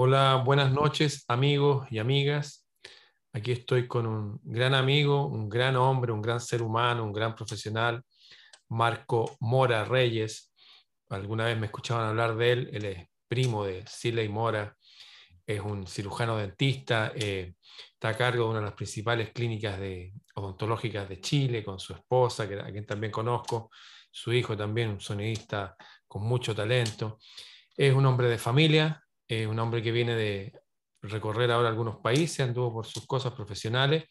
Hola, buenas noches amigos y amigas. Aquí estoy con un gran amigo, un gran hombre, un gran ser humano, un gran profesional, Marco Mora Reyes. Alguna vez me escuchaban hablar de él, él es primo de Siley Mora, es un cirujano dentista, eh, está a cargo de una de las principales clínicas de, odontológicas de Chile con su esposa, que, a quien también conozco, su hijo también, un sonidista con mucho talento. Es un hombre de familia, es un hombre que viene de recorrer ahora algunos países, anduvo por sus cosas profesionales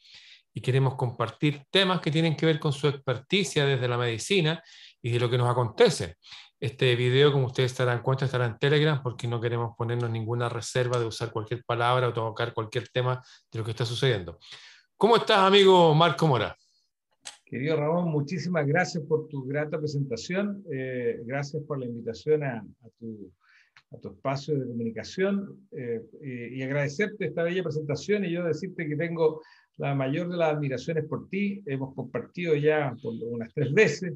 y queremos compartir temas que tienen que ver con su experticia desde la medicina y de lo que nos acontece. Este video, como ustedes se darán cuenta, estará en Telegram porque no queremos ponernos ninguna reserva de usar cualquier palabra o tocar cualquier tema de lo que está sucediendo. ¿Cómo estás, amigo Marco Mora? Querido Ramón, muchísimas gracias por tu grata presentación. Eh, gracias por la invitación a, tu, a, tu, espacio de comunicación eh, y, y agradecerte esta bella presentación y yo decirte que tengo la mayor de las admiraciones por ti. Hemos compartido ya por unas tres veces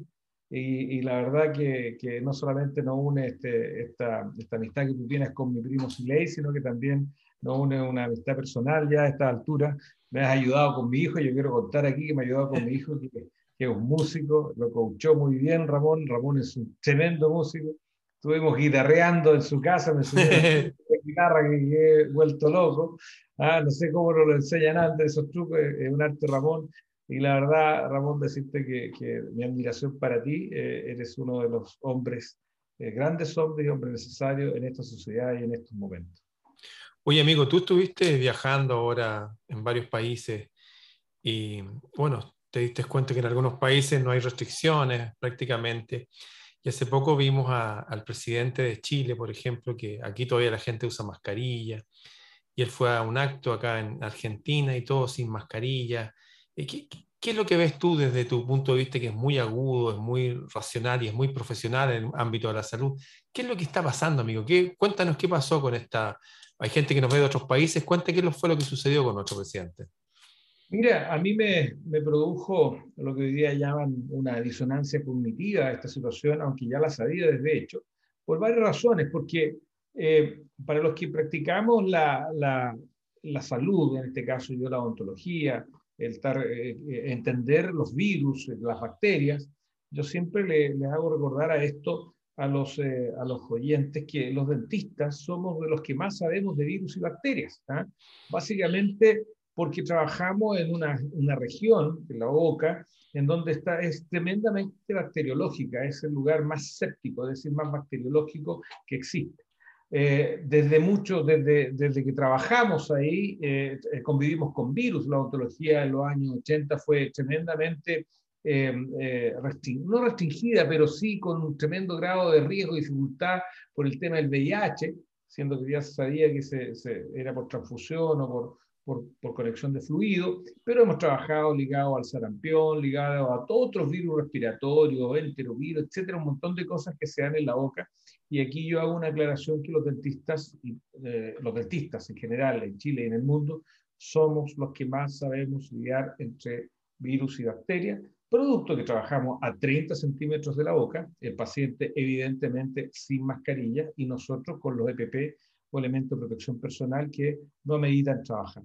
y, la verdad que, que, no solamente nos une este, esta, esta, amistad que tú tienes con mi primo Siley, sino que también nos une una amistad personal ya a esta altura. Me has ayudado con mi hijo, yo quiero contar aquí que me ha ayudado con mi hijo, que, que es un músico, lo coachó muy bien Ramón, Ramón es un tremendo músico. Estuvimos guitarreando en su casa, me enseñó la guitarra que he vuelto loco. Ah, no sé cómo nos lo enseñan antes esos trucos, es un arte Ramón. Y la verdad, Ramón, decirte que, mi admiración para ti, eh, eres uno de los hombres, eh, grandes hombres y hombres necesarios en esta sociedad y en estos momentos. Oye, amigo, tú estuviste viajando ahora en varios países y, bueno, te diste cuenta que en algunos países no hay restricciones prácticamente. Y hace poco vimos al presidente de Chile, por ejemplo, que aquí todavía la gente usa mascarilla. Y él fue a un acto acá en Argentina y todo sin mascarilla. Eh, ¿Qué, ¿Qué, es lo que ves tú desde tu punto de vista que es muy agudo, es muy racional y es muy profesional en el ámbito de la salud? ¿Qué es lo que está pasando, amigo? ¿Qué, cuéntanos qué pasó con esta... Hay gente que nos ve de otros países. Cuéntame qué fue lo que sucedió con nuestro presidente. Mira, a mí me, me, produjo lo que hoy día llaman una disonancia cognitiva esta situación, aunque ya la sabía desde hecho, por varias razones. Porque eh, para los que practicamos la, la, la, salud, en este caso yo la odontología, el eh, eh, entender los virus, las bacterias, yo siempre les le hago recordar a esto a los, a los oyentes que los dentistas somos de los que más sabemos de virus y bacterias. ¿ah? Básicamente porque trabajamos en una, una región, en la boca, en donde está, es tremendamente bacteriológica, es el lugar más séptico, es decir, más bacteriológico que existe. Eh, desde mucho, desde, desde que trabajamos ahí, eh, eh, convivimos con virus. La ontología en los años 80 fue tremendamente, no restringida, pero sí con un tremendo grado de riesgo y dificultad por el tema del VIH, siendo que ya se sabía que se, era por transfusión o por, por, por, conexión de fluido, pero hemos trabajado ligado al sarampión, ligado a todos otros virus respiratorios, enterovirus, etcétera, un montón de cosas que se dan en la boca. Y aquí yo hago una aclaración que los dentistas, eh, los dentistas en general, en Chile y en el mundo, somos los que más sabemos lidiar entre virus y bacterias, producto que trabajamos a 30 centímetros de la boca, el paciente evidentemente sin mascarilla y nosotros con los EPP o elementos de protección personal que no meditan trabajar.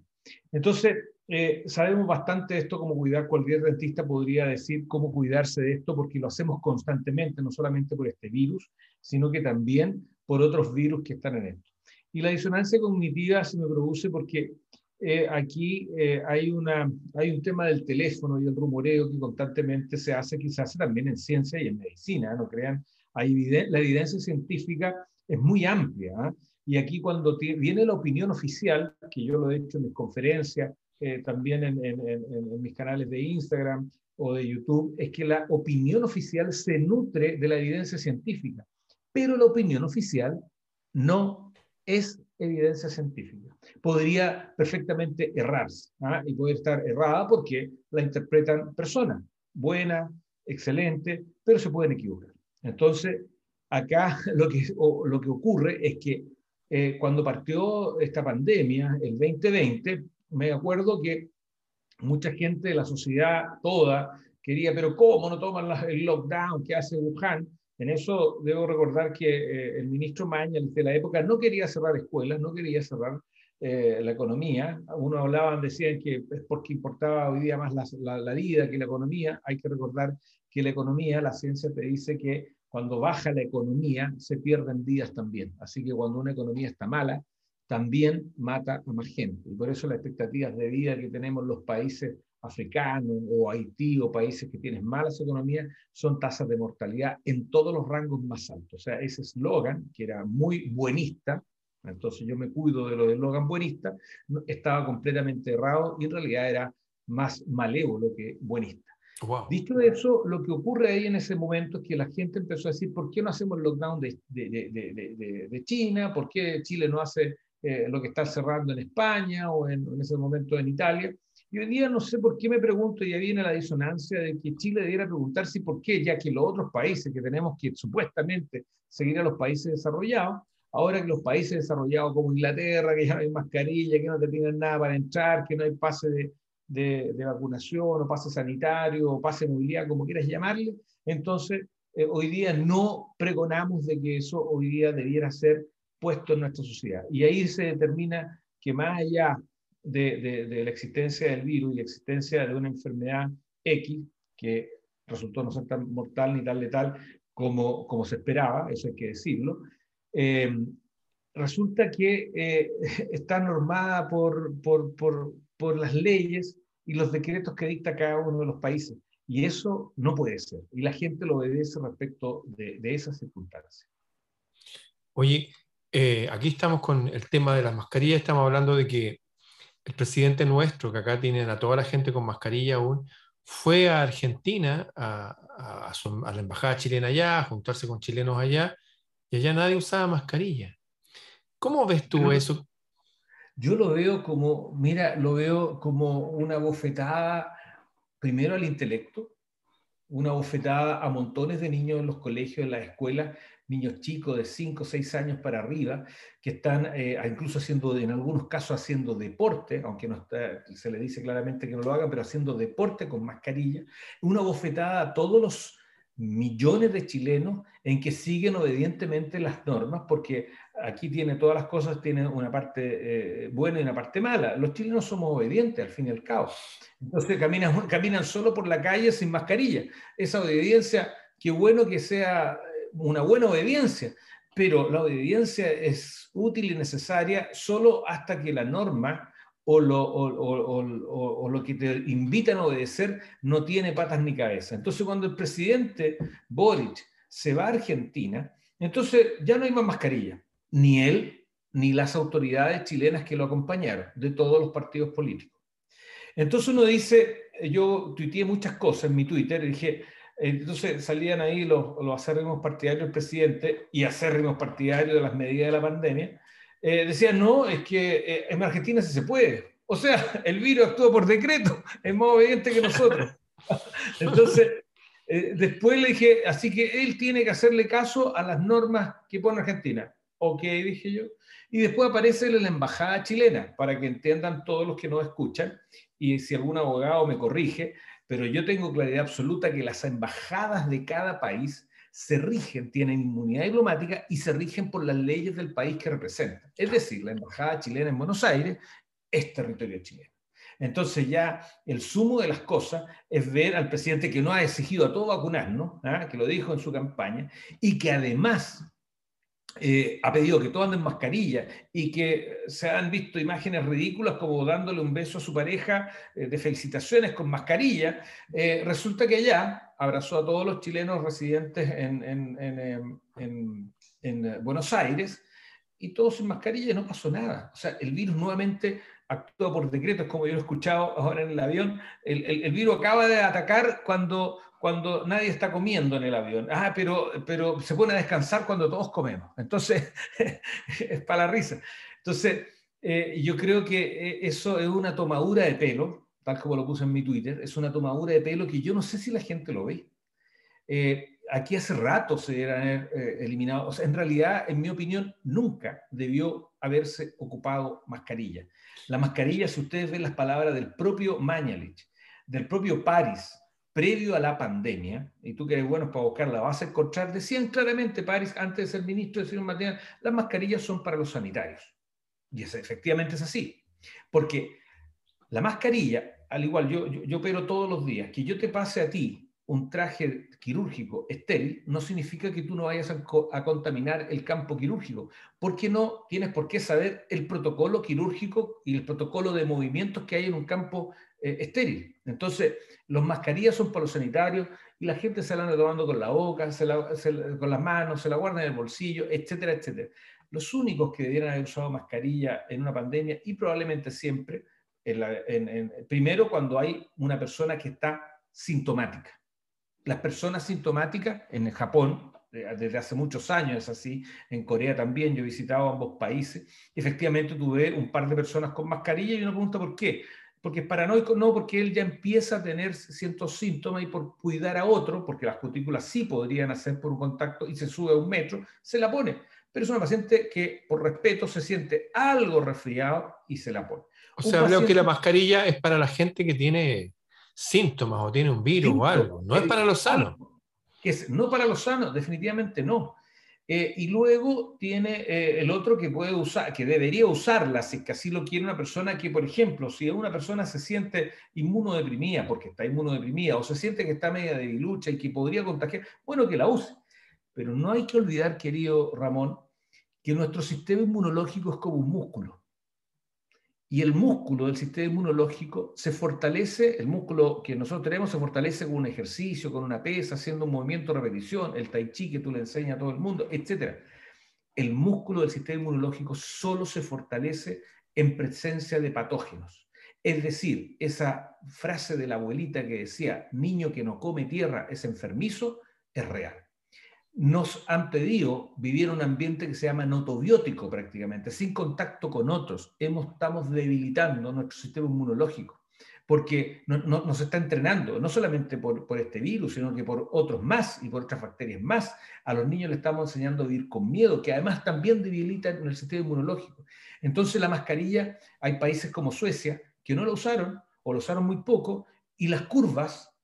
Entonces, eh, sabemos bastante de esto, cómo cuidar, cualquier dentista podría decir cómo cuidarse de esto, porque lo hacemos constantemente, no solamente por este virus, sino que también por otros virus que están en esto. Y la disonancia cognitiva se me produce porque eh, aquí eh, hay, una, hay un tema del teléfono y el rumoreo que constantemente se hace, quizás también en ciencia y en medicina, no crean, hay la evidencia científica es muy amplia. Y aquí cuando viene la opinión oficial, que yo lo he hecho en mis conferencias, eh, también en, en, mis canales de Instagram o de YouTube, es que la opinión oficial se nutre de la evidencia científica, pero la opinión oficial no es evidencia científica. Podría perfectamente errarse ¿ah? y puede estar errada porque la interpretan personas, buena, excelente, pero se pueden equivocar. Entonces, acá lo que, lo que ocurre es que eh, cuando partió esta pandemia, el 2020, me acuerdo que mucha gente de la sociedad toda quería, pero ¿cómo no toman el lockdown que hace Wuhan? En eso debo recordar que eh, el ministro Mañalich de la época no quería cerrar escuelas, no quería cerrar eh, la economía. Uno hablaban, decían que es porque importaba hoy día más la, la, vida que la economía. Hay que recordar que la economía, la ciencia te dice que cuando baja la economía se pierden vidas también. Así que cuando una economía está mala, también mata a más gente. Y por eso las expectativas de vida que tenemos los países africanos o Haití o países que tienen malas economías son tasas de mortalidad en todos los rangos más altos. O sea, ese eslogan, que era muy buenista, entonces yo me cuido de lo del eslogan buenista, estaba completamente errado y en realidad era más malévolo que buenista. Dicho eso, lo que ocurre ahí en ese momento es que la gente empezó a decir, ¿por qué no hacemos el lockdown de, de, de, de China? ¿Por qué Chile no hace eh, lo que está cerrando en España o en, en, ese momento en Italia? Y hoy día no sé por qué me pregunto, ya viene la disonancia de que Chile debiera preguntarse por qué, ya que los otros países que tenemos que supuestamente seguir a los países desarrollados, ahora que los países desarrollados como Inglaterra, que ya no hay mascarilla, que no te piden nada para entrar, que no hay pase de, de, vacunación o pase sanitario o pase de movilidad, como quieras llamarle, entonces eh, hoy día no pregonamos de que eso hoy día debiera ser puesto en nuestra sociedad. Y ahí se determina que más allá de, la existencia del virus y la existencia de una enfermedad X, que resultó no ser tan mortal ni tan letal como, como se esperaba, eso hay que decirlo, eh, resulta que eh, está normada por, por las leyes y los decretos que dicta cada uno de los países. Y eso no puede ser. Y la gente lo obedece respecto de, de esas circunstancias. Oye, eh, aquí estamos con el tema de las mascarillas. Estamos hablando de que el presidente nuestro, que acá tienen a toda la gente con mascarilla aún, fue a Argentina, a, a, la embajada chilena allá, a juntarse con chilenos allá, y allá nadie usaba mascarilla. ¿Cómo ves tú eso? Yo lo veo como, mira, lo veo como una bofetada primero al intelecto, una bofetada a montones de niños en los colegios, en las escuelas, niños chicos de 5 o 6 años para arriba, que están eh, incluso haciendo, en algunos casos haciendo deporte, aunque no se le dice claramente que no lo hagan, pero haciendo deporte con mascarilla, una bofetada a todos los millones de chilenos en que siguen obedientemente las normas, porque aquí tiene todas las cosas, tiene una parte eh, buena y una parte mala. Los chilenos somos obedientes, al fin y al cabo. Entonces caminan, caminan solo por la calle sin mascarilla. Esa obediencia, qué bueno que sea una buena obediencia, pero la obediencia es útil y necesaria solo hasta que la norma o lo, o, lo, que te invitan a obedecer no tiene patas ni cabeza. Entonces, cuando el presidente Boric se va a Argentina, entonces ya no hay más mascarilla, ni él ni las autoridades chilenas que lo acompañaron, de todos los partidos políticos. Entonces uno dice, yo tuiteé muchas cosas en mi Twitter y dije, entonces salían ahí los, los acérrimos partidarios del presidente y acérrimos partidarios de las medidas de la pandemia. Eh, decían, no, es que eh, en Argentina sí se puede. O sea, el virus actúa por decreto, es más obediente que nosotros. Entonces, eh, después le dije, así que él tiene que hacerle caso a las normas que pone Argentina. Ok, dije yo. Y después aparece la embajada chilena, para que entiendan todos los que nos escuchan, y si algún abogado me corrige, pero yo tengo claridad absoluta que las embajadas de cada país se rigen, tienen inmunidad diplomática y se rigen por las leyes del país que representan. Es decir, la embajada chilena en Buenos Aires es territorio chileno. Entonces ya el sumo de las cosas es ver al presidente que no ha exigido a todo vacunarnos, ¿ah? que lo dijo en su campaña, y que además eh, ha pedido que todos anden mascarilla y que se han visto imágenes ridículas como dándole un beso a su pareja eh, de felicitaciones con mascarilla, eh, resulta que ya abrazó a todos los chilenos residentes en, en, Buenos Aires y todos sin mascarilla y no pasó nada. O sea, el virus nuevamente actúa por decretos, como yo he escuchado ahora en el avión. El, el virus acaba de atacar cuando cuando nadie está comiendo en el avión. Ah, pero, pero se pone a descansar cuando todos comemos. Entonces, es para la risa. Entonces, eh, yo creo que eh, eso es una tomadura de pelo, tal como lo puse en mi Twitter, es una tomadura de pelo que yo no sé si la gente lo ve. Eh, aquí hace rato se deberían eliminado, o sea, en realidad, en mi opinión, nunca debió haberse ocupado mascarilla. La mascarilla, si ustedes ven las palabras del propio Mañalich, del propio Paris, previo a la pandemia, y tú que eres bueno para buscarla, vas a encontrar, decían claramente París, antes de ser ministro de Salud las mascarillas son para los sanitarios. Y es, efectivamente es así. Porque la mascarilla, al igual yo, yo, yo opero todos los días, que yo te pase a ti un traje quirúrgico estéril no significa que tú no vayas a, contaminar el campo quirúrgico, porque no tienes por qué saber el protocolo quirúrgico y el protocolo de movimientos que hay en un campo eh, estéril. Entonces, los mascarillas son para los sanitarios y la gente se la anda tomando con la boca, con las manos, se la guarda en el bolsillo, etcétera, etcétera. Los únicos que debieran haber usado mascarilla en una pandemia y probablemente siempre, primero cuando hay una persona que está sintomática las personas sintomáticas en Japón, eh, desde hace muchos años es así, en Corea también, yo he visitado ambos países, efectivamente tuve un par de personas con mascarilla y uno pregunta por qué. Porque es paranoico, no, porque él ya empieza a tener ciertos síntomas y por cuidar a otro, porque las cutículas sí podrían hacer por un contacto y se sube a un metro, se la pone. Pero es una paciente que por respeto se siente algo resfriado y se la pone. O sea, creo que la mascarilla es para la gente que tiene síntomas o tiene un virus o algo. No es para los sanos. Que es, no para los sanos, definitivamente no. Eh, y luego tiene eh, el otro que puede usar, que debería usarla, si que así lo quiere una persona que, por ejemplo, si una persona se siente inmunodeprimida, porque está inmunodeprimida, o se siente que está media debilucha y que podría contagiar, bueno, que la use. Pero no hay que olvidar, querido Ramón, que nuestro sistema inmunológico es como un músculo y el músculo del sistema inmunológico se fortalece, el músculo que nosotros tenemos se fortalece con un ejercicio, con una pesa, haciendo un movimiento de repetición, el tai chi que tú le enseñas a todo el mundo, etc. El músculo del sistema inmunológico solo se fortalece en presencia de patógenos. Es decir, esa frase de la abuelita que decía, niño que no come tierra es enfermizo, es real nos han pedido vivir en un ambiente que se llama notobiótico prácticamente, sin contacto con otros. Estamos debilitando nuestro sistema inmunológico porque no, nos está entrenando, no solamente por, por, este virus, sino que por otros más y por otras bacterias más. A los niños les estamos enseñando a vivir con miedo, que además también debilitan el sistema inmunológico. Entonces la mascarilla, hay países como Suecia que no la usaron o la usaron muy poco y las curvas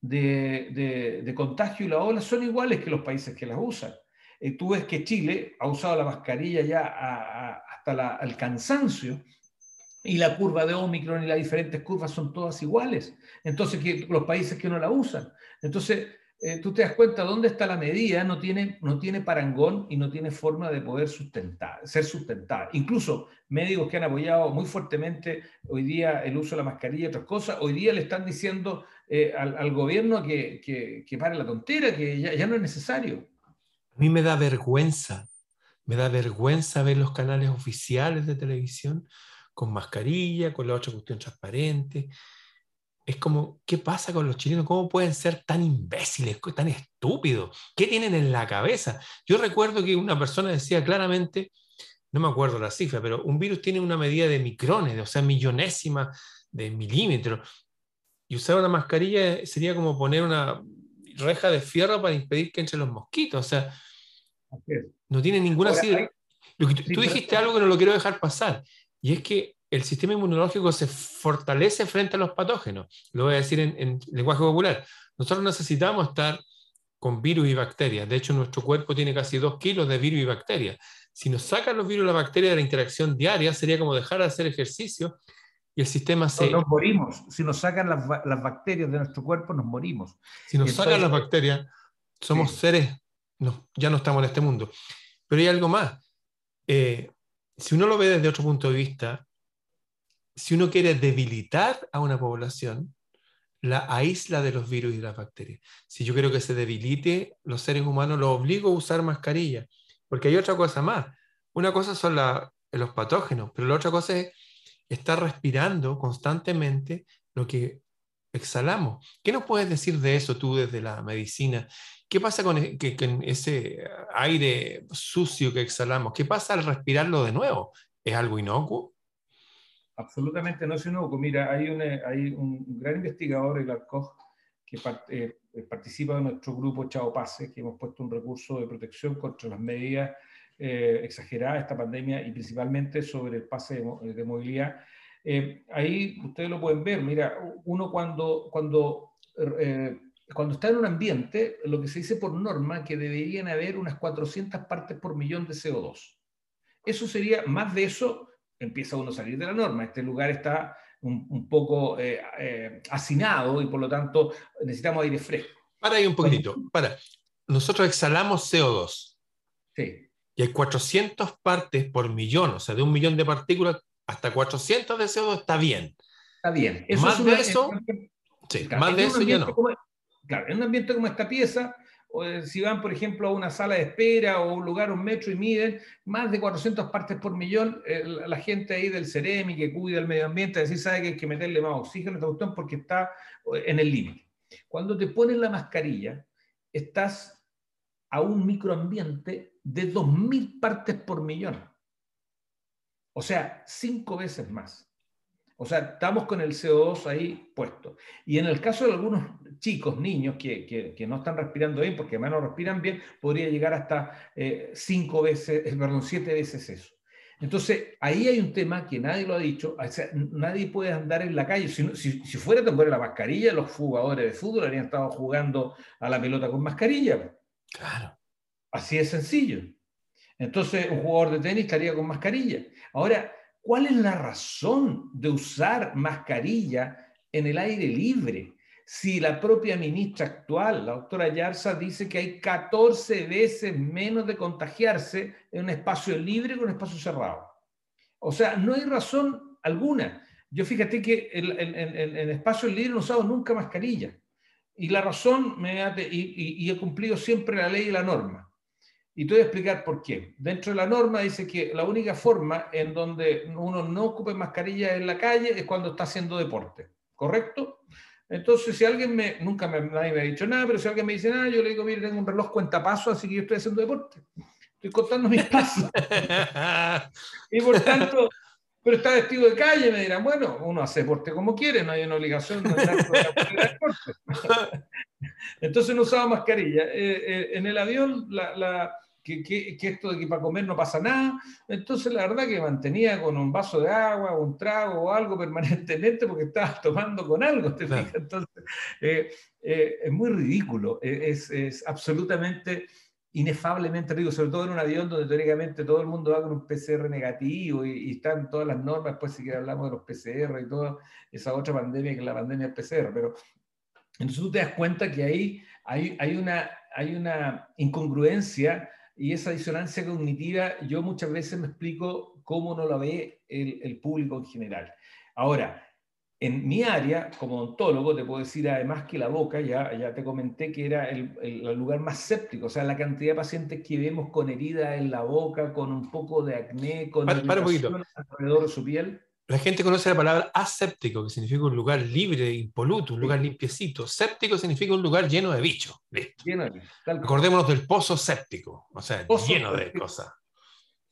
de, contagio y la ola son iguales que los países que las usan. Eh, tú ves que Chile ha usado la mascarilla ya hasta el cansancio y la curva de Omicron y las diferentes curvas son todas iguales. Entonces, que los países que no la usan. Entonces, eh, tú te das cuenta dónde está la medida, no tiene, no tiene parangón y no tiene forma de poder sustentar, ser sustentada. Incluso médicos que han apoyado muy fuertemente hoy día el uso de la mascarilla y otras cosas, hoy día le están diciendo eh, al, gobierno que, que, pare la tontera, que ya, ya no es necesario. A mí me da vergüenza, me da vergüenza ver los canales oficiales de televisión con mascarilla, con la otra cuestión transparente es como, ¿qué pasa con los chilenos? ¿Cómo pueden ser tan imbéciles, tan estúpidos? ¿Qué tienen en la cabeza? Yo recuerdo que una persona decía claramente, no me acuerdo la cifra, pero un virus tiene una medida de micrones, o sea, millonésima de milímetros. Y usar una mascarilla sería como poner una reja de fierro para impedir que entren los mosquitos. O sea, no tiene ninguna... tú dijiste algo que no lo quiero dejar pasar. Y es que el sistema inmunológico se fortalece frente a los patógenos. Lo voy a decir en, lenguaje popular. Nosotros necesitamos estar con virus y bacterias. De hecho, nuestro cuerpo tiene casi dos kilos de virus y bacterias. Si nos sacan los virus y las bacterias de la interacción diaria, sería como dejar de hacer ejercicio y el sistema se... Nos morimos. Si nos sacan las, bacterias de nuestro cuerpo, nos morimos. Si nos sacan las bacterias, somos seres, ya no estamos en este mundo. Pero hay algo más. Eh, si uno lo ve desde otro punto de vista, si uno quiere debilitar a una población, la aísla de los virus y las bacterias. Si yo quiero que se debilite los seres humanos, lo obligo a usar mascarilla. Porque hay otra cosa más. Una cosa son los patógenos, pero la otra cosa es estar respirando constantemente lo que exhalamos. ¿Qué nos puedes decir de eso tú desde la medicina? ¿Qué pasa con, e, con ese aire sucio que exhalamos? ¿Qué pasa al respirarlo de nuevo? ¿Es algo inocuo? absolutamente no es inocuo. Mira, hay hay un gran investigador, el Koch, que eh, participa de nuestro grupo Chao Pase, que hemos puesto un recurso de protección contra las medidas eh, exageradas de esta pandemia y principalmente sobre el pase de, movilidad. Eh, ahí ustedes lo pueden ver, mira, uno cuando, cuando eh, cuando está en un ambiente, lo que se dice por norma, que deberían haber unas 400 partes por millón de CO2. Eso sería, más de eso, empieza uno a salir de la norma. Este lugar está un, poco eh, eh, hacinado y por lo tanto necesitamos aire fresco. Para ahí un poquitito, para. Nosotros exhalamos CO2. Sí. Y hay 400 partes por millón, o sea, de un millón de partículas hasta 400 de CO2 está bien. Está bien. más de eso, sí, más de eso ya no. claro, en un ambiente como esta pieza, o si van, por ejemplo, a una sala de espera o un lugar, un metro y miden más de 400 partes por millón, eh, la gente ahí del CEREMI que cuida el medio ambiente, así sabe que hay que meterle más oxígeno a esta cuestión porque está eh, en el límite. Cuando te pones la mascarilla, estás a un microambiente de 2.000 partes por millón. O sea, cinco veces más. O sea, estamos con el CO2 ahí puesto. Y en el caso de algunos chicos, niños que, que, no están respirando bien, porque además no respiran bien, podría llegar hasta eh, cinco veces, eh, perdón, siete veces eso. Entonces, ahí hay un tema que nadie lo ha dicho, nadie puede andar en la calle. Si, si, si fuera tan buena la mascarilla, los jugadores de fútbol habrían estado jugando a la pelota con mascarilla. Claro. Así es sencillo. Entonces, un jugador de tenis estaría con mascarilla. Ahora, ¿cuál es la razón de usar mascarilla en el aire libre? Si la propia ministra actual, la doctora Yarza, dice que hay 14 veces menos de contagiarse en un espacio libre que en un espacio cerrado. O sea, no hay razón alguna. Yo fíjate que en, en, espacios libres no he usado nunca mascarilla. Y la razón, me y, y he cumplido siempre la ley y la norma. Y te voy a explicar por qué. Dentro de la norma dice que la única forma en donde uno no ocupe mascarilla en la calle es cuando está haciendo deporte. ¿Correcto? Entonces, si alguien me, nunca me, nadie me ha dicho nada, pero si alguien me dice nada, yo le digo, mire, tengo un reloj cuenta pasos, así que yo estoy haciendo deporte. Estoy contando mis pasos. y por tanto, pero está vestido de calle, me dirán, bueno, uno hace deporte como quiere, no hay una obligación de deporte. Entonces no usaba mascarilla. Eh, eh, en el avión, la, que, que, esto de que para comer no pasa nada. Entonces, la verdad que mantenía con un vaso de agua, un trago o algo permanentemente porque estaba tomando con algo, ¿te fijas? Entonces, eh, es muy ridículo, es, es, absolutamente inefablemente ridículo, sobre todo en un avión donde teóricamente todo el mundo va con un PCR negativo y, están todas las normas, después si que hablamos de los PCR y toda esa otra pandemia que es la pandemia del PCR, pero entonces tú te das cuenta que ahí hay, hay, una, hay una incongruencia y esa disonancia cognitiva, yo muchas veces me explico cómo no la ve el, el público en general. Ahora, en mi área, como odontólogo, te puedo decir además que la boca, ya, ya te comenté que era el, el, lugar más séptico, o sea, la cantidad de pacientes que vemos con herida en la boca, con un poco de acné, con para, alrededor de su piel. La gente conoce la palabra aséptico, que significa un lugar libre, impoluto, un lugar limpiecito. Séptico significa un lugar lleno de bichos. Acordémonos del pozo séptico, o sea, lleno de cosas.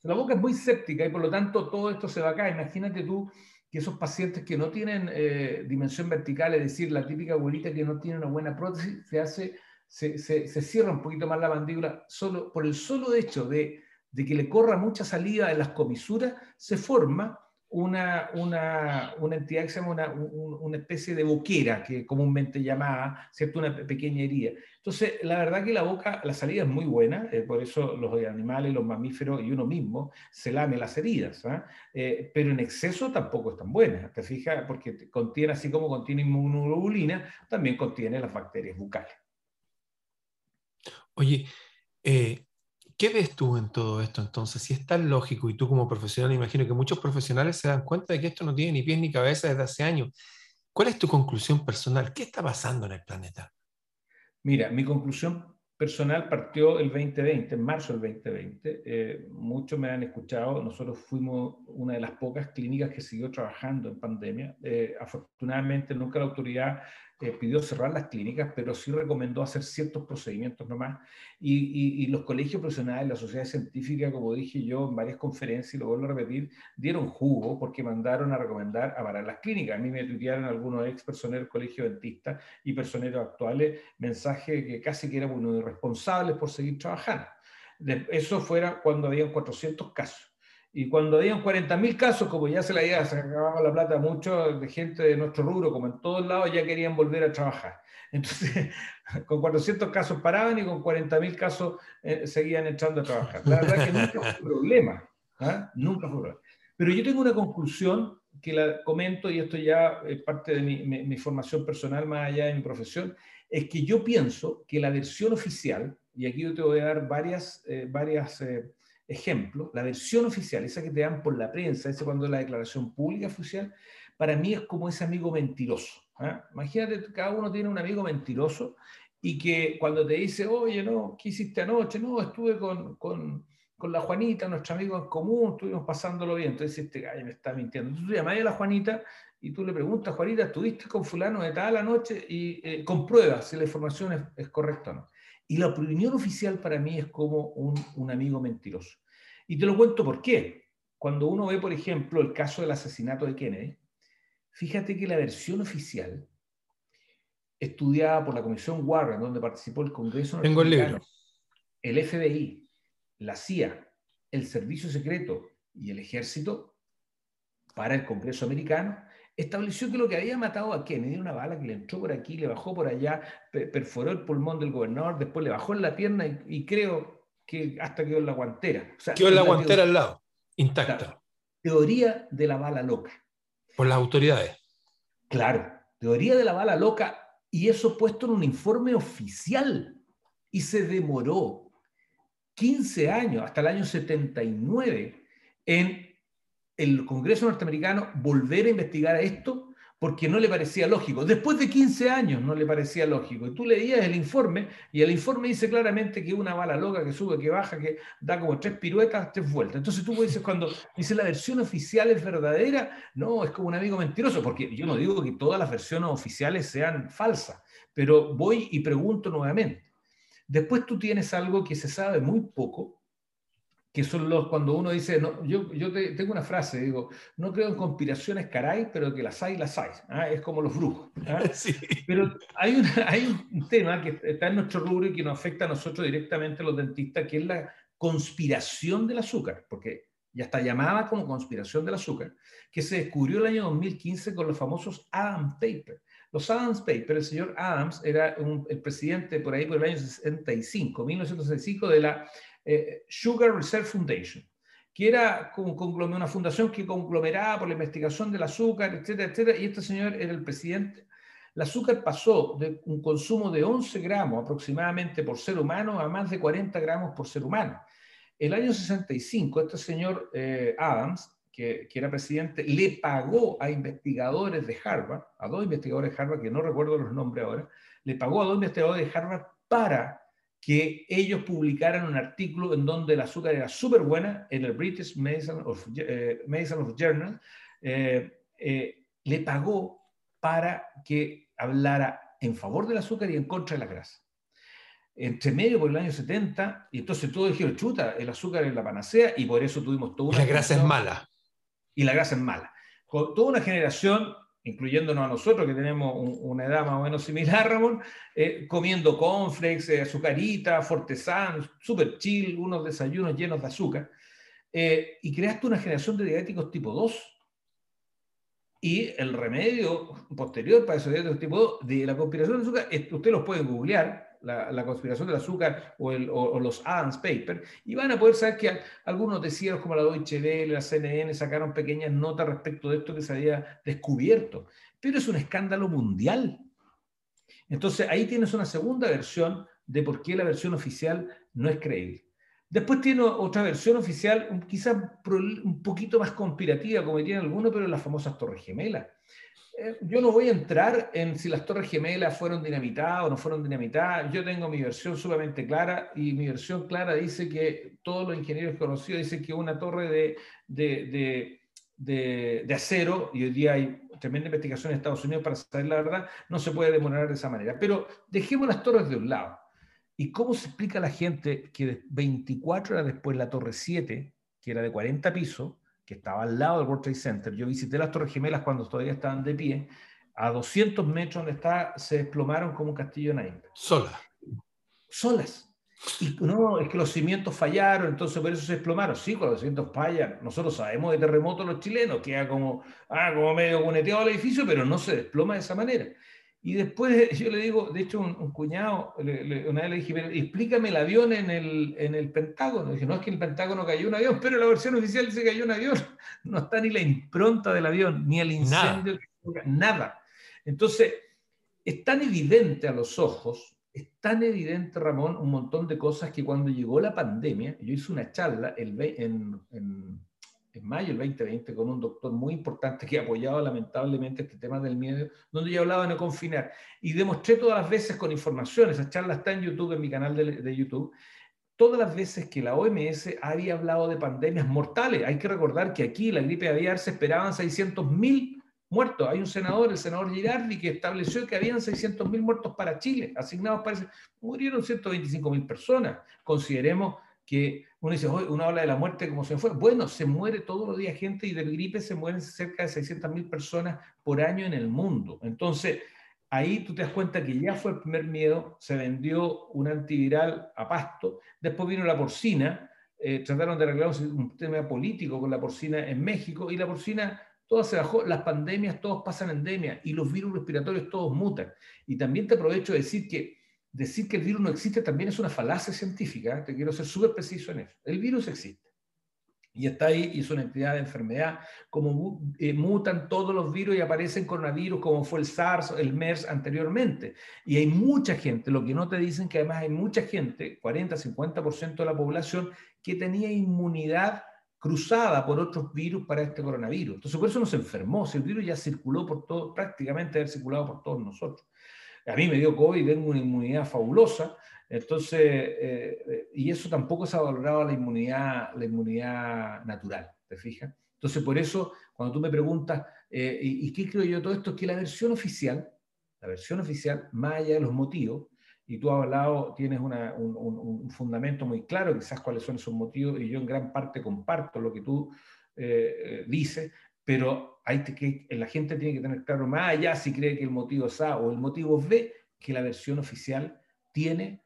La boca es muy séptica y por lo tanto todo esto se va acá. Imagínate tú que esos pacientes que no tienen eh, dimensión vertical, es decir, la típica abuelita que no tiene una buena prótesis, se hace, se, se, se cierra un poquito más la mandíbula solo por el solo hecho de, de que le corra mucha salida en las comisuras, se forma una, una, una, entidad que se llama una, una, especie de boquera, que comúnmente llamada, ¿cierto? Una pequeña herida. Entonces, la verdad que la boca, la salida es muy buena, eh, por eso los animales, los mamíferos y uno mismo se lame las heridas, ¿ah? eh, pero en exceso tampoco es tan buena, ¿te fijas? Porque contiene, así como contiene inmunoglobulina, también contiene las bacterias bucales. Oye, eh, ¿Qué ves tú en todo esto entonces? Si es tan lógico y tú como profesional, imagino que muchos profesionales se dan cuenta de que esto no tiene ni pies ni cabeza desde hace años. ¿Cuál es tu conclusión personal? ¿Qué está pasando en el planeta? Mira, mi conclusión personal partió el 2020, en marzo del 2020. Eh, muchos me han escuchado, nosotros fuimos una de las pocas clínicas que siguió trabajando en pandemia. Eh, afortunadamente nunca la autoridad eh, pidió cerrar las clínicas, pero sí recomendó hacer ciertos procedimientos nomás. Y, los colegios profesionales, la sociedad científica, como dije yo en varias conferencias, y lo vuelvo a repetir, dieron jugo porque mandaron a recomendar a parar las clínicas. A mí me tuitearon algunos ex personeros del colegio dentista y personeros actuales mensajes que casi que eran unos irresponsables por seguir trabajando. eso fuera cuando habían 400 casos. Y cuando habían 40.000 casos, como ya se le había sacado la plata a muchos de gente de nuestro rubro, como en todos lados, ya querían volver a trabajar. Entonces, con 400 casos paraban y con 40.000 casos eh, seguían entrando a trabajar. La verdad que nunca fue problema. ¿ah? Nunca fue problema. Pero yo tengo una conclusión que la comento, y esto ya es parte de mi, formación personal más allá de mi profesión, es que yo pienso que la versión oficial, y aquí yo te voy a dar varias, eh, varias eh, ejemplos, la versión oficial, esa que te dan por la prensa, esa cuando es la declaración pública oficial, para mí es como ese amigo mentiroso. ¿ah? Imagínate, cada uno tiene un amigo mentiroso y que cuando te dice, oye, no, ¿qué hiciste anoche? No, estuve con, con con la Juanita, nuestro amigo en común, estuvimos pasándolo bien. Entonces este gallo me está mintiendo. Entonces tú llamas a la Juanita y tú le preguntas, Juanita, ¿estuviste con fulano de tal la noche? Y eh, comprueba si la información es, correcta o no. Y la opinión oficial para mí es como un, un amigo mentiroso. Y te lo cuento por qué. Cuando uno ve, por ejemplo, el caso del asesinato de Kennedy, fíjate que la versión oficial, estudiada por la Comisión Warren, donde participó el Congreso Tengo el libro. el FBI, la CIA, el Servicio Secreto y el Ejército para el Congreso americano, estableció que lo que había matado a Kennedy era una bala que le entró por aquí, le bajó por allá, perforó el pulmón del gobernador, después le bajó en la pierna y, creo que hasta quedó en la guantera. quedó en la guantera al lado, intacta. teoría de la bala loca. Por las autoridades. Claro, teoría de la bala loca y eso puesto en un informe oficial y se demoró 15 años, hasta el año 79, en el Congreso norteamericano volver a investigar esto porque no le parecía lógico. Después de 15 años no le parecía lógico. Y tú leías el informe y el informe dice claramente que una bala loca que sube, que baja, que da como tres piruetas, tres vueltas. Entonces tú dices cuando dice la versión oficial es verdadera, no, es como un amigo mentiroso, porque yo no digo que todas las versiones oficiales sean falsas, pero voy y pregunto nuevamente. Después tú tienes algo que se sabe muy poco, que son los, cuando uno dice, no, yo, yo tengo una frase, digo, no creo en conspiraciones caray, pero que las hay, las hay. ¿ah? Es como los brujos. ¿ah? Pero hay, hay un tema que está en nuestro rubro y que nos afecta a nosotros directamente, los dentistas, que es la conspiración del azúcar, porque ya está llamada como conspiración del azúcar, que se descubrió el año 2015 con los famosos Adam Papers. Los Adams Papers, el señor Adams era el presidente por ahí por el año 65, 1965, de la eh, Sugar Reserve Foundation, que era como una fundación que conglomeraba por la investigación del azúcar, etcétera, etcétera, y este señor era el presidente. El azúcar pasó de un consumo de 11 gramos aproximadamente por ser humano a más de 40 gramos por ser humano. El año 65, este señor eh, Adams que, era presidente, le pagó a investigadores de Harvard, a dos investigadores de Harvard, que no recuerdo los nombres ahora, le pagó a dos investigadores de Harvard para que ellos publicaran un artículo en donde el azúcar era súper buena en el British Medicine of, eh, Journal, eh, eh, le pagó para que hablara en favor del azúcar y en contra de la grasa. Entre medio por el año 70, y entonces todos dijeron, chuta, el azúcar es la panacea, y por eso tuvimos todo La grasa es mala y la grasa es mala. Con toda una generación, incluyéndonos a nosotros que tenemos una edad más o menos similar, Ramón, eh, comiendo cornflakes, eh, azucarita, fortesan, super chill, unos desayunos llenos de azúcar, eh, y creaste una generación de diabéticos tipo 2. Y el remedio posterior para esos diabéticos tipo 2 de la conspiración de azúcar, usted los puede googlear, la, conspiración del azúcar o, los Adams Papers, y van a poder saber que algunos noticieros como la Deutsche Welle, la CNN sacaron pequeñas notas respecto de esto que se había descubierto. Pero es un escándalo mundial. Entonces ahí tienes una segunda versión de por qué la versión oficial no es creíble. Después tiene otra versión oficial, quizás un poquito más conspirativa, como tienen algunos, pero las famosas Torres Gemelas. Yo no voy a entrar en si las torres gemelas fueron dinamitadas o no fueron dinamitadas. Yo tengo mi versión sumamente clara y mi versión clara dice que todos los ingenieros conocidos dicen que una torre de, de, de, de, acero, y hoy día hay tremenda investigación en Estados Unidos para saber la verdad, no se puede demorar de esa manera. Pero dejemos las torres de un lado. ¿Y cómo se explica a la gente que 24 horas después la torre 7, que era de 40 pisos, que estaba al lado del World Trade Center. Yo visité las Torres Gemelas cuando todavía estaban de pie. A 200 metros donde está, se desplomaron como un castillo naipes. Solas. Solas. Y no, es que los cimientos fallaron, entonces por eso se desplomaron. Sí, cuando los cimientos fallan, nosotros sabemos de terremotos los chilenos, queda como, ah, como medio cuneteado el edificio, pero no se desploma de esa manera. Y después yo le digo, de hecho, un, cuñado, una vez le dije, explícame el avión en el, en el Pentágono. dije, no es que en el Pentágono cayó un avión, pero la versión oficial dice que cayó un avión. No está ni la impronta del avión, ni el incendio, nada. nada. Entonces, es tan evidente a los ojos, es tan evidente, Ramón, un montón de cosas que cuando llegó la pandemia, yo hice una charla el, en, en en mayo del 2020 con un doctor muy importante que apoyaba lamentablemente este tema del miedo, donde yo hablaba de no confinar. Y demostré todas las veces con información, esa charla está en YouTube, en mi canal de, de YouTube, todas las veces que la OMS había hablado de pandemias mortales. Hay que recordar que aquí la gripe aviar se esperaban 600.000 muertos. Hay un senador, el senador Girardi, que estableció que habían 600.000 muertos para Chile, asignados para... Murieron 125.000 personas. Consideremos que uno dice, uno habla de la muerte como se fue. Bueno, se muere todos los días gente y de gripe se mueren cerca de 600.000 personas por año en el mundo. Entonces, ahí tú te das cuenta que ya fue el primer miedo, se vendió un antiviral a pasto, después vino la porcina, eh, trataron de arreglar un tema político con la porcina en México y la porcina toda se bajó, las pandemias todos pasan endemia y los virus respiratorios todos mutan. Y también te aprovecho de decir que decir que el virus no existe también es una falacia científica. ¿eh? Te quiero ser súper preciso en eso. El virus existe. Y está ahí y es una entidad de enfermedad. Como eh, mutan todos los virus y aparecen coronavirus, como fue el SARS, el MERS anteriormente. Y hay mucha gente, lo que no te dicen que además hay mucha gente, 40, 50% de la población, que tenía inmunidad cruzada por otros virus para este coronavirus. Entonces, por eso no se enfermó. Si el virus ya circuló por todo, prácticamente ha circulado por todos nosotros. A mí me dio COVID y tengo una inmunidad fabulosa, entonces, eh, y eso tampoco se ha valorado la inmunidad, la inmunidad natural, ¿te fijas? Entonces, por eso, cuando tú me preguntas, eh, ¿y, qué creo yo de todo esto? Que la versión oficial, la versión oficial, más allá de los motivos, y tú has hablado, tienes un, un, fundamento muy claro, quizás cuáles son esos motivos, y yo en gran parte comparto lo que tú eh, dices, pero hay que, la gente tiene que tener claro más allá si cree que el motivo es A o el motivo es B, que la versión oficial tiene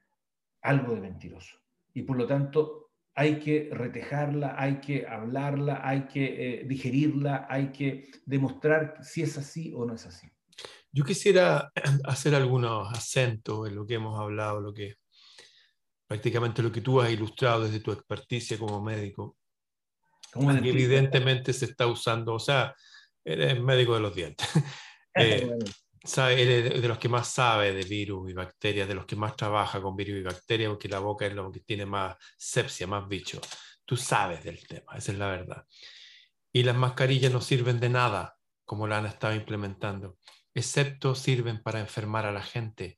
algo de mentiroso. Y por lo tanto hay que retejarla, hay que hablarla, hay que eh, digerirla, hay que demostrar si es así o no es así. Yo quisiera hacer algunos acentos en lo que hemos hablado, lo que prácticamente lo que tú has ilustrado desde tu experticia como médico evidentemente se está usando, o sea, eres médico de los dientes. eh, sabe, eres de los que más sabe de virus y bacterias, de los que más trabaja con virus y bacterias, porque la boca es lo que tiene más sepsia, más bicho. Tú sabes del tema, esa es la verdad. Y las mascarillas no sirven de nada, como la han estado implementando, excepto sirven para enfermar a la gente.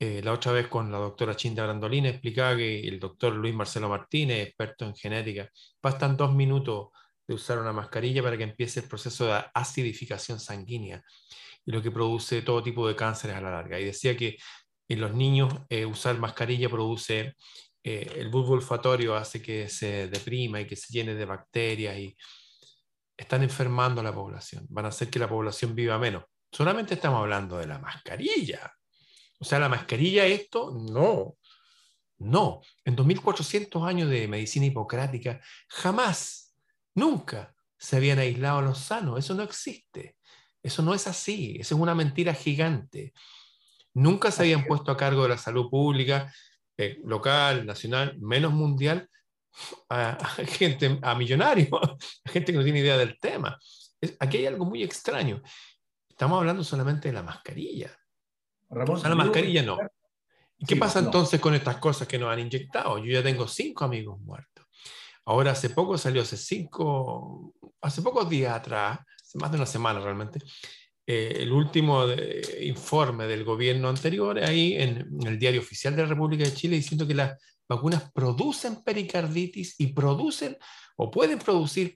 Eh, la otra vez con la doctora Chinda Brandolina explicaba que el doctor Luis Marcelo Martínez, experto en genética, bastan dos minutos de usar una mascarilla para que empiece el proceso de acidificación sanguínea y lo que produce todo tipo de cánceres a la larga. Y decía que en los niños eh, usar mascarilla produce eh, el bulbo olfatorio, hace que se deprima y que se llene de bacterias y están enfermando a la población, van a hacer que la población viva menos. Solamente estamos hablando de la mascarilla o sea, la mascarilla, esto, no. No. En 2400 años de medicina hipocrática, jamás, nunca se habían aislado a los sanos. Eso no existe. Eso no es así. Eso es una mentira gigante. Nunca se habían puesto a cargo de la salud pública, eh, local, nacional, menos mundial, a, gente, a millonarios, a gente que no tiene idea del tema. aquí hay algo muy extraño. Estamos hablando solamente de la mascarilla. Ramón, la mascarilla no. ¿Y qué pasa entonces con estas cosas que nos han inyectado? Yo ya tengo cinco amigos muertos. Ahora hace poco salió, hace cinco, hace pocos días atrás, hace más de una semana realmente, eh, el último informe del gobierno anterior ahí en, el diario oficial de la República de Chile diciendo que las vacunas producen pericarditis y producen o pueden producir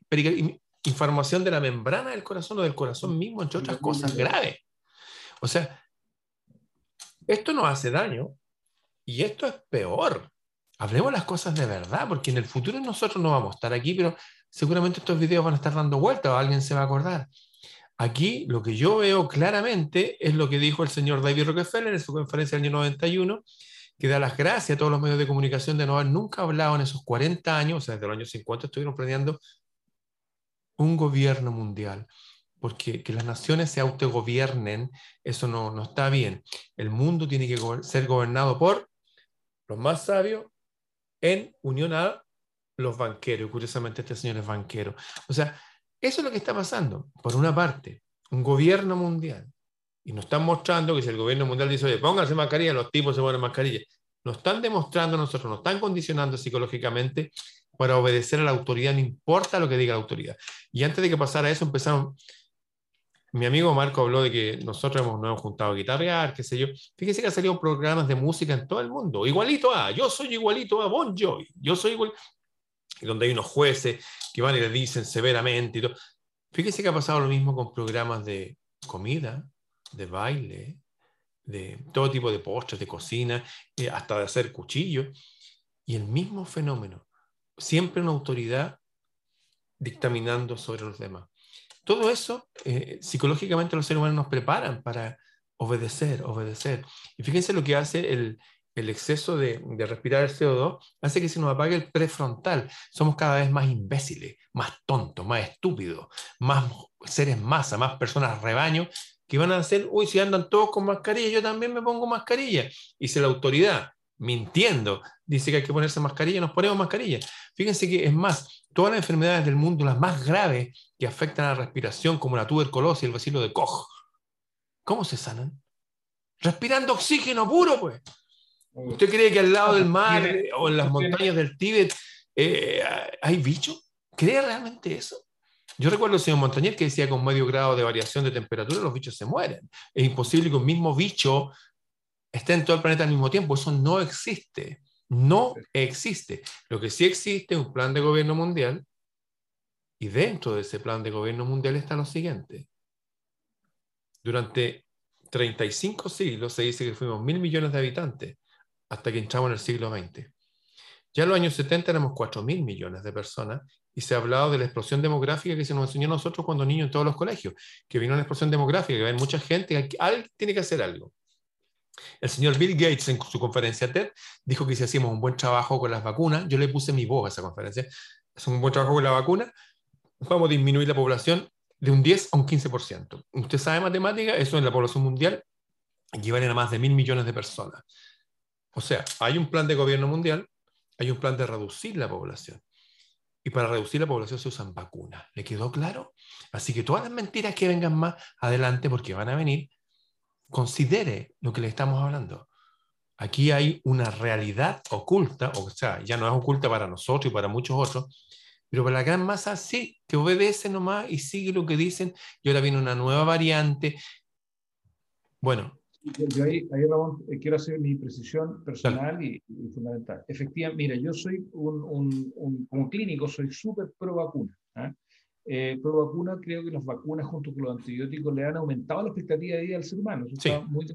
información de la membrana del corazón o del corazón mismo, entre otras cosas graves. O sea, esto nos hace daño y esto es peor. Hablemos las cosas de verdad, porque en el futuro nosotros no vamos a estar aquí, pero seguramente estos videos van a estar dando vueltas o alguien se va a acordar. Aquí lo que yo veo claramente es lo que dijo el señor David Rockefeller en su conferencia del año 91, que da las gracias a todos los medios de comunicación de no haber nunca hablado en esos 40 años, o sea, desde los años 50 estuvieron planeando un gobierno mundial, porque que las naciones se autogobiernen, eso no, no está bien. El mundo tiene que ser gobernado por los más sabios en unión a los banqueros. Curiosamente, este señor es banquero. O sea, eso es lo que está pasando. Por una parte, un gobierno mundial. Y nos están mostrando que si el gobierno mundial dice, oye, pónganse mascarilla, los tipos se ponen mascarilla. Nos están demostrando nosotros, nos están condicionando psicológicamente para obedecer a la autoridad, no importa lo que diga la autoridad. Y antes de que pasara eso, empezaron. Mi amigo Marco habló de que nosotros hemos, nos hemos juntado a guitarrear, qué sé yo. Fíjese que han salido programas de música en todo el mundo. Igualito a, yo soy igualito a Bon Jovi, yo soy igual. Y donde hay unos jueces que van y le dicen severamente y todo. Fíjese que ha pasado lo mismo con programas de comida, de baile, de todo tipo de postres, de cocina, eh, hasta de hacer cuchillos. Y el mismo fenómeno. Siempre una autoridad dictaminando sobre los demás. Todo eso, eh, psicológicamente los seres humanos nos preparan para obedecer, obedecer. Y fíjense lo que hace el, exceso de, de, respirar el CO2, hace que se nos apague el prefrontal. Somos cada vez más imbéciles, más tontos, más estúpidos, más seres masa, más personas rebaño, que van a hacer, uy, si andan todos con mascarilla, yo también me pongo mascarilla. Y si la autoridad, mintiendo, dice que hay que ponerse mascarilla, nos ponemos mascarilla. Fíjense que es más, todas las enfermedades del mundo, las más graves que afectan a la respiración, como la tuberculosis y el vacilo de Koch, ¿cómo se sanan? Respirando oxígeno puro, pues. ¿Usted cree que al lado del mar o en las montañas del Tíbet eh, hay bichos? ¿Cree realmente eso? Yo recuerdo al señor Montañez que decía que con medio grado de variación de temperatura los bichos se mueren. Es imposible que un mismo bicho esté en todo el planeta al mismo tiempo. Eso no existe. No existe. Lo que sí existe es un plan de gobierno mundial y dentro de ese plan de gobierno mundial está lo siguiente. Durante 35 siglos se dice que fuimos mil millones de habitantes hasta que entramos en el siglo XX. Ya en los años 70 éramos 4 mil millones de personas y se ha hablado de la explosión demográfica que se nos enseñó a nosotros cuando niños en todos los colegios, que vino una explosión demográfica, que hay mucha gente, alguien tiene que hacer algo. El señor Bill Gates en su conferencia TED dijo que si hacíamos un buen trabajo con las vacunas, yo le puse mi voz a esa conferencia, es un buen trabajo con la vacuna, vamos a disminuir la población de un 10 a un 15%. Usted sabe matemática, eso en la población mundial equivale a más de mil millones de personas. O sea, hay un plan de gobierno mundial, hay un plan de reducir la población. Y para reducir la población se usan vacunas. ¿Le quedó claro? Así que todas las mentiras que vengan más adelante, porque van a venir, considere lo que le estamos hablando. Aquí hay una realidad oculta, o sea, ya no es oculta para nosotros y para muchos otros, pero para la gran masa sí, que obedece nomás y sigue lo que dicen, y ahora viene una nueva variante. Bueno, yo ahí, eh, quiero hacer mi precisión personal y, fundamental. Efectivamente, mira, yo soy un, clínico, soy súper pro vacuna. ¿ah? Eh, pro vacuna, creo que las vacunas junto con los antibióticos le han aumentado la expectativa de vida del ser humano. Eso está muy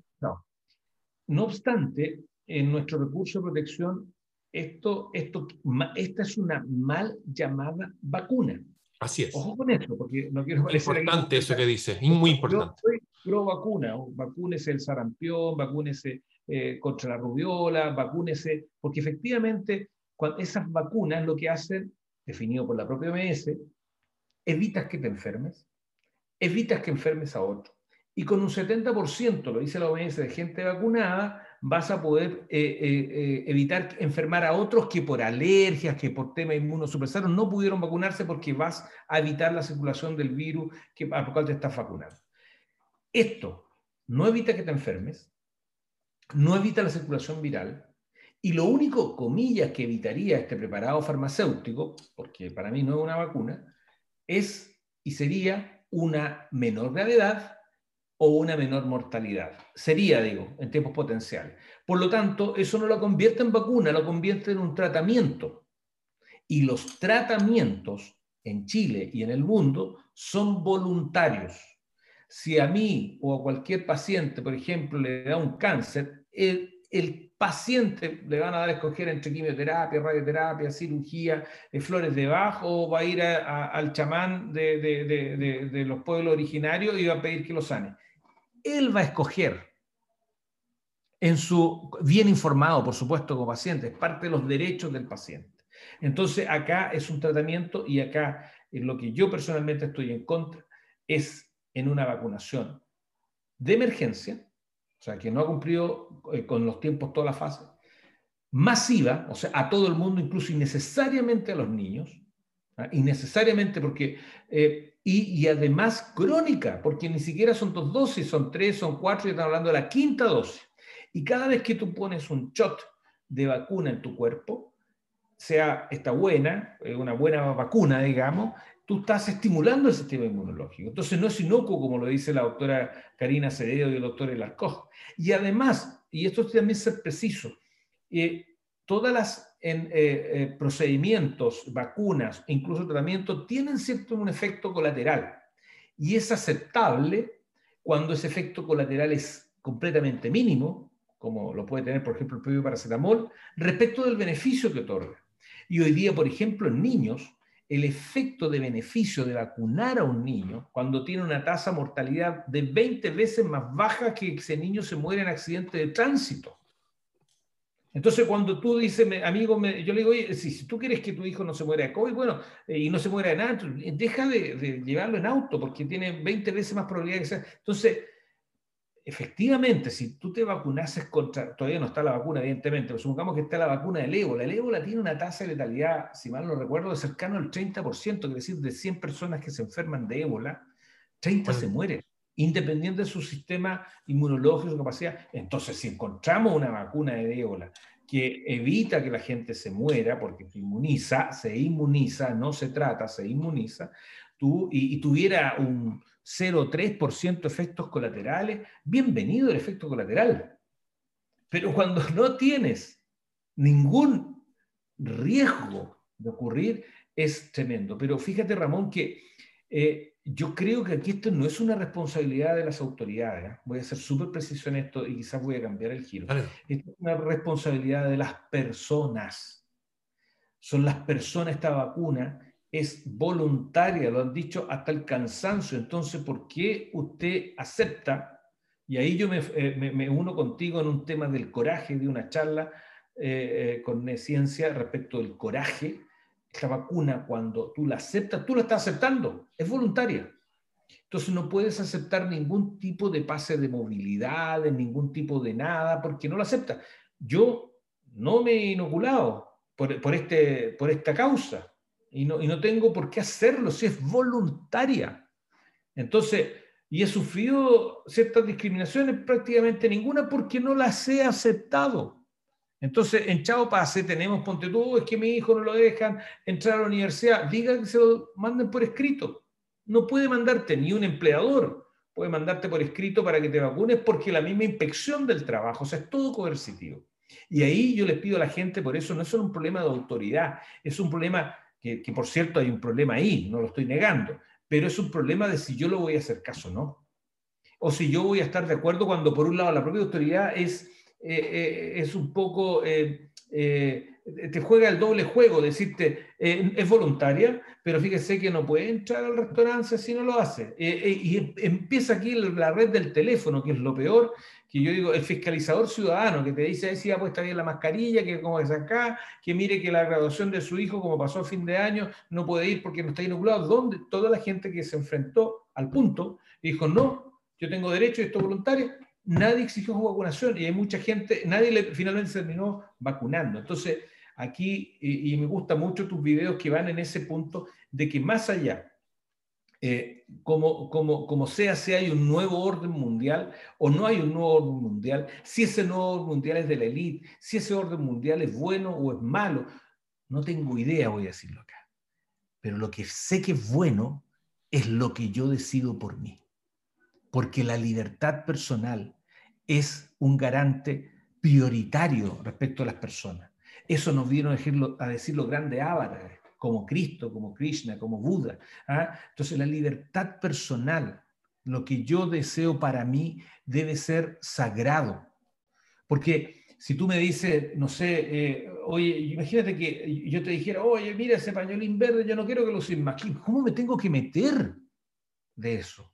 No obstante, en nuestro recurso de protección, esto, esto, esta es una mal llamada vacuna. Así es. Ojo con esto, porque no quiero Es importante eso que dice, muy importante. Yo soy pro vacuna, vacúnese el sarampión, vacúnese eh, contra la rubiola, vacúnese, porque efectivamente cuando esas vacunas lo que hacen, definido por la propia OMS, evitas que te enfermes, evitas que enfermes a otro. Y con un 70%, lo dice la OMS, de gente vacunada, vas a poder eh, eh, eh, evitar enfermar a otros que por alergias, que por tema inmunosupresores no pudieron vacunarse porque vas a evitar la circulación del virus que, al cual te estás vacunando. Esto no evita que te enfermes, no evita la circulación viral, y lo único, comillas, que evitaría este preparado farmacéutico, porque para mí no es una vacuna, es y sería una menor gravedad o una menor mortalidad. Sería, digo, en tiempos potenciales. Por lo tanto, eso no lo convierte en vacuna, lo convierte en un tratamiento. Y los tratamientos en Chile y en el mundo son voluntarios. Si a mí o a cualquier paciente, por ejemplo, le da un cáncer, el, paciente le van a dar a escoger entre quimioterapia, radioterapia, cirugía, eh, flores de bajo, o va a ir al chamán de, los pueblos originarios y va a pedir que lo sane él va a escoger. en su, bien informado, por supuesto, como paciente, es parte de los derechos del paciente. Entonces, acá es un tratamiento y acá en lo que yo personalmente estoy en contra es en una vacunación de emergencia, sea, que no ha cumplido eh, con los tiempos toda la fase, masiva, o sea, a todo el mundo, incluso innecesariamente a los niños, ¿ah? innecesariamente porque, eh, y, y, además crónica, porque ni siquiera son dos dosis, son tres, son cuatro, y están hablando de la quinta dosis. Y cada vez que tú pones un shot de vacuna en tu cuerpo, sea esta buena, eh, una buena vacuna, digamos, tú estás estimulando el sistema inmunológico. Entonces no es inocuo, como lo dice la doctora Karina Cededo y el doctor Elarcoj. Y además, y esto también es preciso, eh, todas las eh, procedimientos, vacunas, incluso tratamientos, tienen cierto un efecto colateral. Y es aceptable cuando ese efecto colateral es completamente mínimo, como lo puede tener, por ejemplo, el propio paracetamol, respecto del beneficio que otorga. Y hoy día, por ejemplo, en niños, el efecto de beneficio de vacunar a un niño cuando tiene una tasa de mortalidad de 20 veces más baja que ese niño se muere en accidente de tránsito. Entonces, cuando tú dices, amigo, yo le digo, oye, si, tú quieres que tu hijo no se muera de COVID, bueno, eh, y no se muera de nada, deja de, de, llevarlo en auto porque tiene 20 veces más probabilidad que sea. Entonces, efectivamente, si tú te vacunases contra, todavía no está la vacuna, evidentemente, pero supongamos que está la vacuna del ébola. El ébola tiene una tasa de letalidad, si mal no recuerdo, de cercano al 30%, quiere decir, de 100 personas que se enferman de ébola, 30 se mueren, independiente de su sistema inmunológico, su capacidad. Entonces, si encontramos una vacuna de ébola que evita que la gente se muera, porque se inmuniza, se inmuniza, no se trata, se inmuniza, tú, y tuviera un 0,3% efectos colaterales, bienvenido el efecto colateral. Pero cuando no tienes ningún riesgo de ocurrir, es tremendo. Pero fíjate, Ramón, que eh, yo creo que aquí esto no es una responsabilidad de las autoridades. ¿eh? Voy a ser súper preciso en esto y quizás voy a cambiar el giro. es una responsabilidad de las personas. Son las personas esta vacuna es voluntaria, lo han dicho hasta el cansancio. Entonces, ¿por qué usted acepta? Y ahí yo me, eh, uno contigo en un tema del coraje, de una charla eh, eh, con ciencia respecto del coraje. Esta vacuna, cuando tú la aceptas, tú la estás aceptando, es voluntaria. Entonces no puedes aceptar ningún tipo de pase de movilidad, ningún tipo de nada, porque no la aceptas. Yo no me he inoculado por, por, este, por esta causa y no, y no tengo por qué hacerlo si es voluntaria. Entonces, y he sufrido ciertas discriminaciones, prácticamente ninguna, porque no las he aceptado. Entonces, en Chao Pase tenemos, ponte tú, es que mi hijo no lo dejan entrar a la universidad, diga que se lo manden por escrito. No puede mandarte ni un empleador, puede mandarte por escrito para que te vacunes, porque la misma inspección del trabajo, o sea, es todo coercitivo. Y ahí yo les pido a la gente, por eso no es solo un problema de autoridad, es un problema que, por cierto hay un problema ahí, no lo estoy negando, pero es un problema de si yo lo voy a hacer caso o no. O si yo voy a estar de acuerdo cuando por un lado la propia autoridad es, eh, eh, es un poco, eh, te juega el doble juego, decirte, es voluntaria, pero fíjese que no puede entrar al restaurante si no lo hace. y empieza aquí la red del teléfono, que es lo peor, que yo digo, el fiscalizador ciudadano que te dice, si ha puesto bien la mascarilla, que como es acá, que mire que la graduación de su hijo, como pasó a fin de año, no puede ir porque no está inoculado, donde toda la gente que se enfrentó al punto dijo, no, yo tengo derecho, esto es voluntario, nadie exigió su vacunación y hay mucha gente, nadie le, finalmente terminó vacunando. Entonces, aquí, y, y me gustan mucho tus videos que van en ese punto de que más allá eh, como, como, como sea, si hay un nuevo orden mundial o no hay un nuevo orden mundial, si ese nuevo orden mundial es de la élite, si ese orden mundial es bueno o es malo, no tengo idea, voy a decirlo acá. Pero lo que sé que es bueno es lo que yo decido por mí. Porque la libertad personal es un garante prioritario respecto a las personas. Eso nos vieron a decir los grandes como Cristo, como Krishna, como Buda. ¿ah? Entonces la libertad personal, lo que yo deseo para mí, debe ser sagrado. Porque si tú me dices, no sé, eh, oye, imagínate que yo te dijera, oye, mira ese pañolín verde, yo no quiero que lo sin más. ¿Cómo me tengo que meter de eso?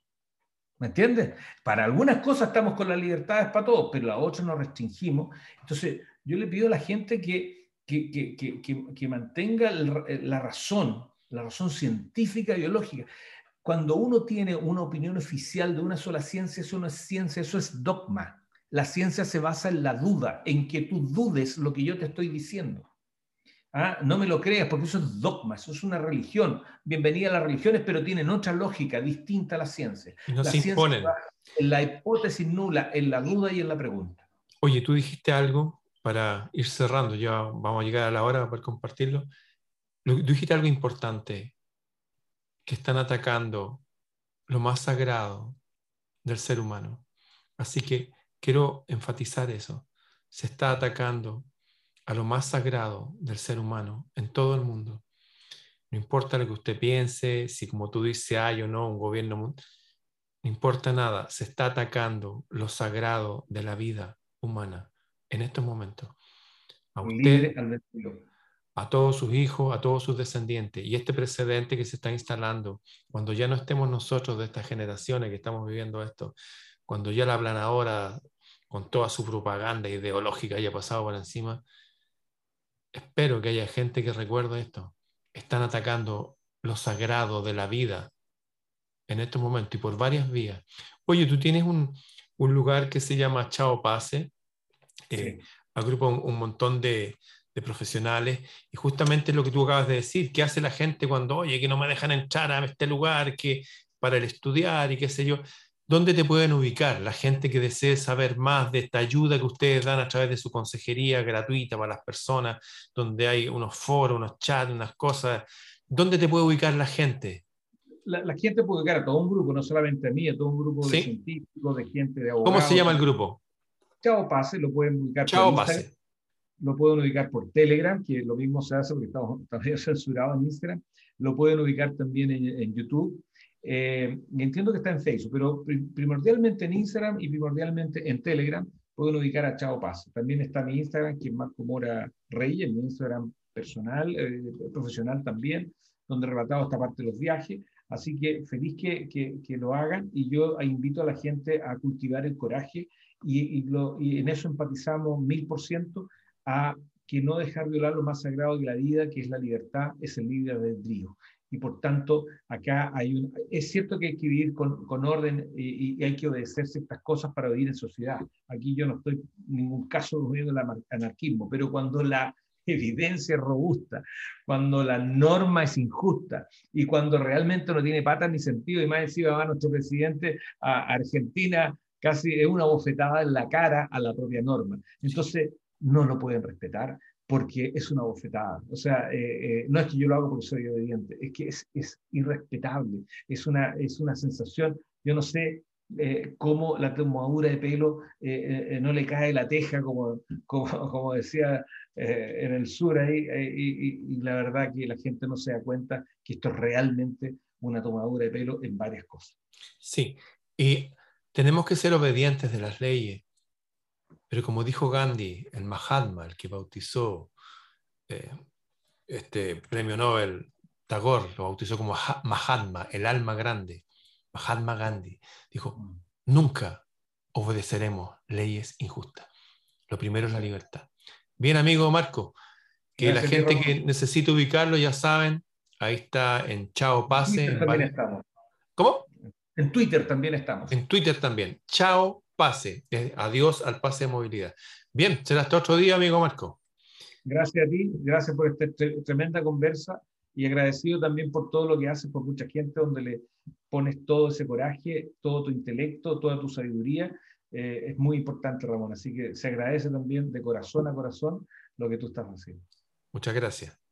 ¿Me entiendes? Para algunas cosas estamos con las libertades para todos, pero a otras nos restringimos. Entonces, yo le pido a la gente que, que, que, que mantenga la razón, la razón científica, biológica. Cuando uno tiene una opinión oficial de una sola ciencia, eso no es ciencia, eso es dogma. La ciencia se basa en la duda, en que tú dudes lo que yo te estoy diciendo. ¿Ah? No me lo creas porque eso es dogma, eso es una religión. Bienvenida a las religiones, pero tienen otra lógica distinta a la ciencia. Y no la se imponen. En la hipótesis nula, en la duda y en la pregunta. Oye, tú dijiste algo para ir cerrando, ya vamos a llegar a la hora para compartirlo. Dijiste algo importante, que están atacando lo más sagrado del ser humano. Así que quiero enfatizar eso. Se está atacando a lo más sagrado del ser humano en todo el mundo. No importa lo que usted piense, si como tú dices hay o no un gobierno, no importa nada, se está atacando lo sagrado de la vida humana en estos momentos. A usted, a todos sus hijos, a todos sus descendientes. Y este precedente que se está instalando, cuando ya no estemos nosotros de estas generaciones que estamos viviendo esto, cuando ya la ahora con toda su propaganda ideológica haya pasado por encima, espero que haya gente que recuerde esto. Están atacando lo sagrado de la vida en estos momentos y por varias vías. Oye, tú tienes un, lugar que se llama Chao Pase, eh, agrupa un, montón de, profesionales y justamente lo que tú acabas de decir, ¿qué hace la gente cuando, oye, que no me dejan entrar a este lugar que para el estudiar y qué sé yo? ¿Dónde te pueden ubicar la gente que desee saber más de esta ayuda que ustedes dan a través de su consejería gratuita para las personas, donde hay unos foros, unos chats, unas cosas? ¿Dónde te puede ubicar la gente? La, gente puede ubicar a todo un grupo, no solamente a mí, a todo un grupo de científicos, de gente, de abogados. ¿Cómo se llama el grupo? Chao Pase, lo pueden ubicar Chao Pase. Lo pueden ubicar por Telegram, que lo mismo se hace porque estamos todavía censurados en Instagram. Lo pueden ubicar también en, en YouTube eh, entiendo que está en Facebook, pero primordialmente en Instagram y primordialmente en Telegram pueden ubicar a Chao Paz. También está mi Instagram, que es Marco Mora Reyes, mi Instagram personal, eh, profesional también, donde he relatado esta parte de los viajes. Así que feliz que, que, lo hagan y yo invito a la gente a cultivar el coraje y, y, lo, y en eso empatizamos mil por ciento a que no dejar violar lo más sagrado de la vida, que es la libertad, es el libre albedrío y por tanto acá hay un... Es cierto que hay que vivir con, con orden y, hay que obedecer ciertas cosas para vivir en sociedad. Aquí yo no estoy en ningún caso viendo el anarquismo, pero cuando la evidencia es robusta, cuando la norma es injusta y cuando realmente no tiene patas ni sentido, y más encima va nuestro presidente a Argentina, casi es una bofetada en la cara a la propia norma. Entonces, no lo pueden respetar, porque es una bofetada. O sea, eh, eh, no es que yo lo hago porque soy obediente, es que es, es irrespetable, es una, es una sensación, yo no sé eh, cómo la tomadura de pelo no le cae la teja, como, como, como decía en el sur ahí, y, la verdad que la gente no se da cuenta que esto es realmente una tomadura de pelo en varias cosas. Sí, y tenemos que ser obedientes de las leyes pero como dijo Gandhi, el Mahatma, el que bautizó eh, este premio Nobel, Tagore lo bautizó como Mahatma, el alma grande, Mahatma Gandhi, dijo, nunca obedeceremos leyes injustas. Lo primero es la libertad. Bien, amigo Marco, que la gente que necesite ubicarlo, ya saben, ahí está en Chao Pase. En ¿Cómo? En Twitter también estamos. En Twitter también. Chao pase. adiós al pase de movilidad. Bien, será hasta otro día, amigo Marco. Gracias a ti, gracias por esta tremenda conversa y agradecido también por todo lo que haces por mucha gente, donde le pones todo ese coraje, todo tu intelecto, toda tu sabiduría. Eh, es muy importante, Ramón. Así que se agradece también de corazón a corazón lo que tú estás haciendo. Muchas gracias.